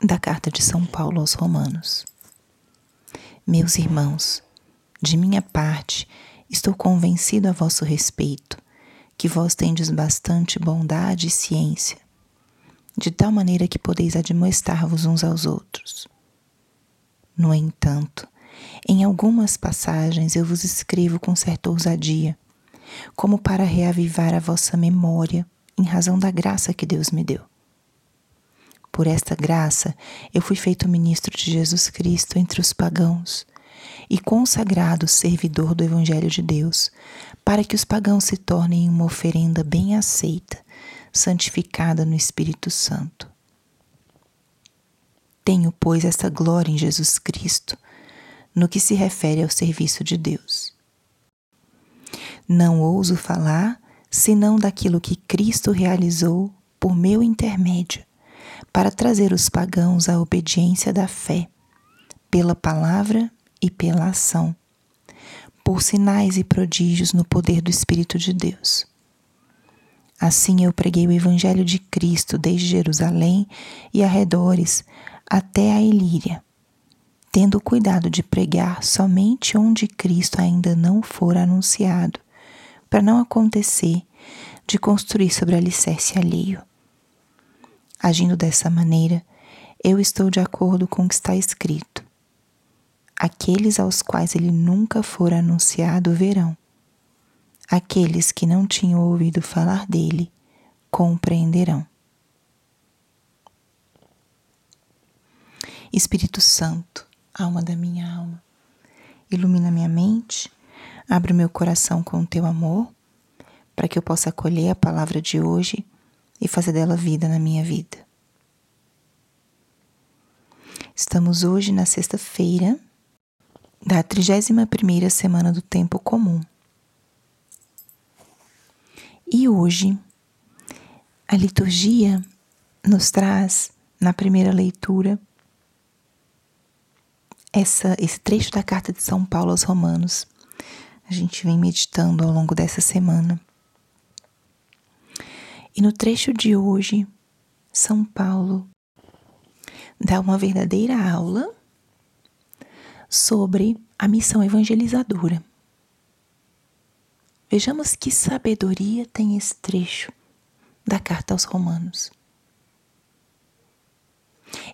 da carta de São Paulo aos Romanos. Meus irmãos, de minha parte, estou convencido a vosso respeito, que vós tendes bastante bondade e ciência, de tal maneira que podeis admoestar-vos uns aos outros. No entanto, em algumas passagens eu vos escrevo com certa ousadia, como para reavivar a vossa memória em razão da graça que Deus me deu. Por esta graça eu fui feito ministro de Jesus Cristo entre os pagãos e consagrado servidor do Evangelho de Deus, para que os pagãos se tornem uma oferenda bem aceita, santificada no Espírito Santo. Tenho, pois, esta glória em Jesus Cristo, no que se refere ao serviço de Deus. Não ouso falar senão daquilo que Cristo realizou por meu intermédio, para trazer os pagãos à obediência da fé, pela palavra e pela ação, por sinais e prodígios no poder do Espírito de Deus. Assim eu preguei o Evangelho de Cristo desde Jerusalém e arredores até a Ilíria, tendo cuidado de pregar somente onde Cristo ainda não for anunciado, para não acontecer de construir sobre alicerce alheio. Agindo dessa maneira, eu estou de acordo com o que está escrito. Aqueles aos quais ele nunca for anunciado verão. Aqueles que não tinham ouvido falar dele compreenderão. Espírito Santo, alma da minha alma, ilumina minha mente, abre meu coração com o teu amor, para que eu possa acolher a palavra de hoje e fazer dela vida na minha vida. Estamos hoje na sexta-feira da 31ª semana do tempo comum. E hoje a liturgia nos traz na primeira leitura essa, esse trecho da carta de São Paulo aos Romanos. A gente vem meditando ao longo dessa semana. E no trecho de hoje, São Paulo dá uma verdadeira aula sobre a missão evangelizadora. Vejamos que sabedoria tem esse trecho da carta aos Romanos.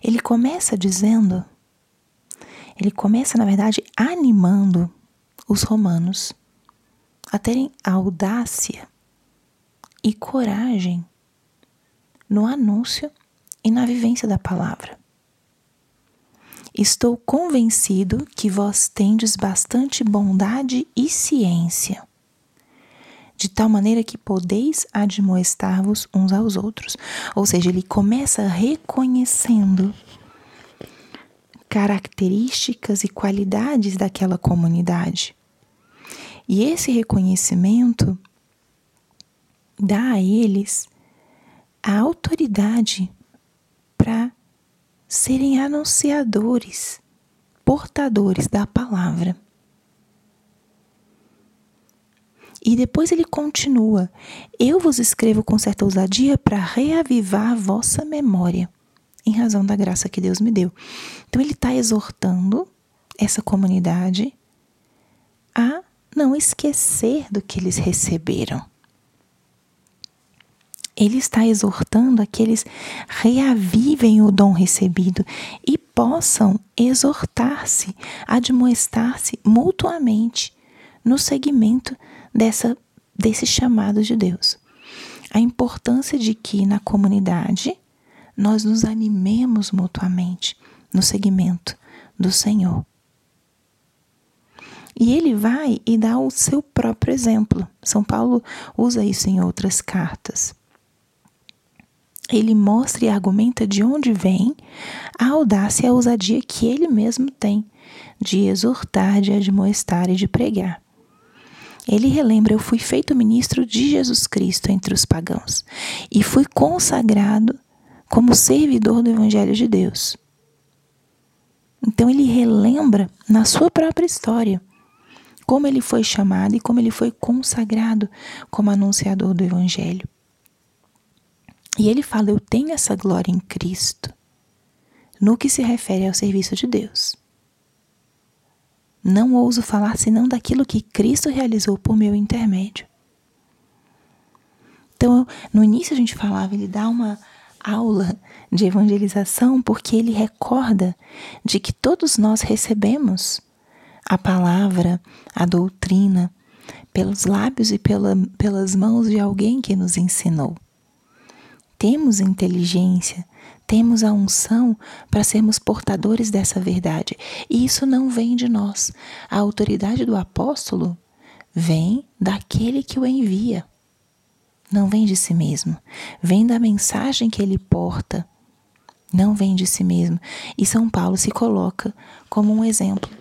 Ele começa dizendo, ele começa, na verdade, animando os romanos a terem a audácia e coragem no anúncio e na vivência da palavra. Estou convencido que vós tendes bastante bondade e ciência, de tal maneira que podeis admoestar-vos uns aos outros. Ou seja, ele começa reconhecendo características e qualidades daquela comunidade. E esse reconhecimento dá a eles a autoridade para serem anunciadores, portadores da palavra. E depois ele continua: Eu vos escrevo com certa ousadia para reavivar a vossa memória, em razão da graça que Deus me deu. Então ele está exortando essa comunidade a não esquecer do que eles receberam ele está exortando a que eles reavivem o dom recebido e possam exortar-se, admoestar-se mutuamente no segmento dessa, desse chamado de Deus. A importância de que na comunidade nós nos animemos mutuamente no segmento do Senhor. E ele vai e dá o seu próprio exemplo. São Paulo usa isso em outras cartas ele mostra e argumenta de onde vem a audácia e a ousadia que ele mesmo tem de exortar, de admoestar e de pregar. Ele relembra: Eu fui feito ministro de Jesus Cristo entre os pagãos e fui consagrado como servidor do Evangelho de Deus. Então ele relembra na sua própria história como ele foi chamado e como ele foi consagrado como anunciador do Evangelho. E ele fala: Eu tenho essa glória em Cristo, no que se refere ao serviço de Deus. Não ouso falar senão daquilo que Cristo realizou por meu intermédio. Então, no início a gente falava, ele dá uma aula de evangelização porque ele recorda de que todos nós recebemos a palavra, a doutrina, pelos lábios e pela, pelas mãos de alguém que nos ensinou. Temos inteligência, temos a unção para sermos portadores dessa verdade. E isso não vem de nós. A autoridade do apóstolo vem daquele que o envia. Não vem de si mesmo. Vem da mensagem que ele porta. Não vem de si mesmo. E São Paulo se coloca como um exemplo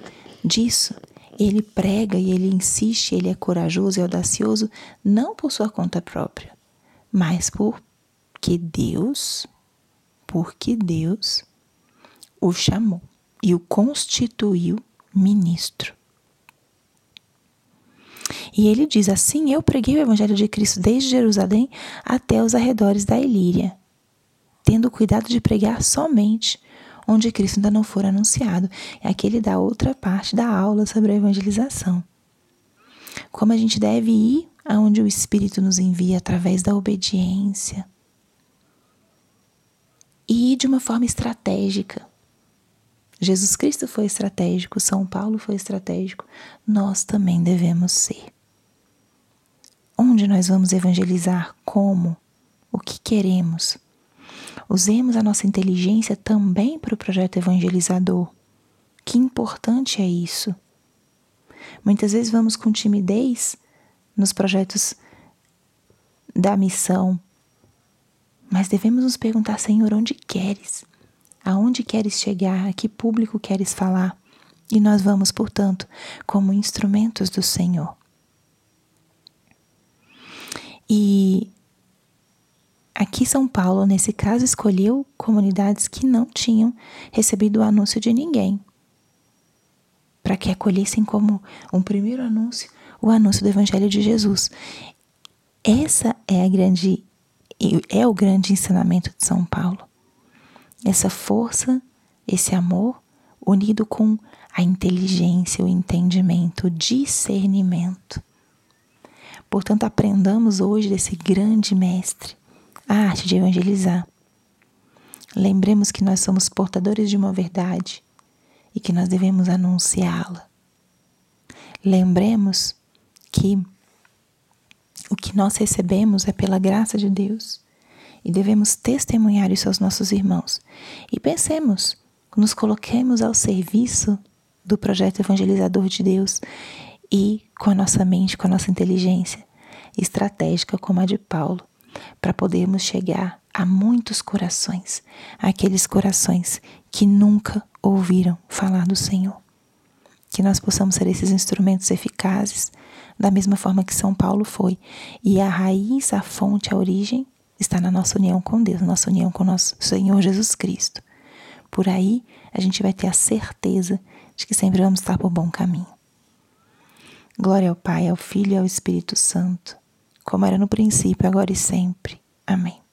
disso. Ele prega e ele insiste, ele é corajoso e audacioso, não por sua conta própria, mas por que Deus porque Deus o chamou e o constituiu ministro. E ele diz assim: Eu preguei o evangelho de Cristo desde Jerusalém até os arredores da Ilíria, tendo cuidado de pregar somente onde Cristo ainda não for anunciado. É aqui ele dá outra parte da aula sobre a evangelização. Como a gente deve ir aonde o Espírito nos envia através da obediência, e de uma forma estratégica. Jesus Cristo foi estratégico, São Paulo foi estratégico, nós também devemos ser. Onde nós vamos evangelizar? Como? O que queremos? Usemos a nossa inteligência também para o projeto evangelizador. Que importante é isso. Muitas vezes vamos com timidez nos projetos da missão, mas devemos nos perguntar, Senhor, onde queres? Aonde queres chegar? A que público queres falar? E nós vamos, portanto, como instrumentos do Senhor. E aqui São Paulo, nesse caso, escolheu comunidades que não tinham recebido o anúncio de ninguém, para que acolhessem como um primeiro anúncio o anúncio do Evangelho de Jesus. Essa é a grande é o grande ensinamento de São Paulo. Essa força, esse amor, unido com a inteligência, o entendimento, o discernimento. Portanto, aprendamos hoje desse grande mestre a arte de evangelizar. Lembremos que nós somos portadores de uma verdade e que nós devemos anunciá-la. Lembremos que o que nós recebemos é pela graça de Deus e devemos testemunhar isso aos nossos irmãos. E pensemos, nos coloquemos ao serviço do projeto evangelizador de Deus e com a nossa mente, com a nossa inteligência estratégica como a de Paulo, para podermos chegar a muitos corações, aqueles corações que nunca ouviram falar do Senhor. Que nós possamos ser esses instrumentos eficazes da mesma forma que São Paulo foi. E a raiz, a fonte, a origem está na nossa união com Deus, na nossa união com nosso Senhor Jesus Cristo. Por aí a gente vai ter a certeza de que sempre vamos estar por bom caminho. Glória ao Pai, ao Filho e ao Espírito Santo, como era no princípio, agora e sempre. Amém.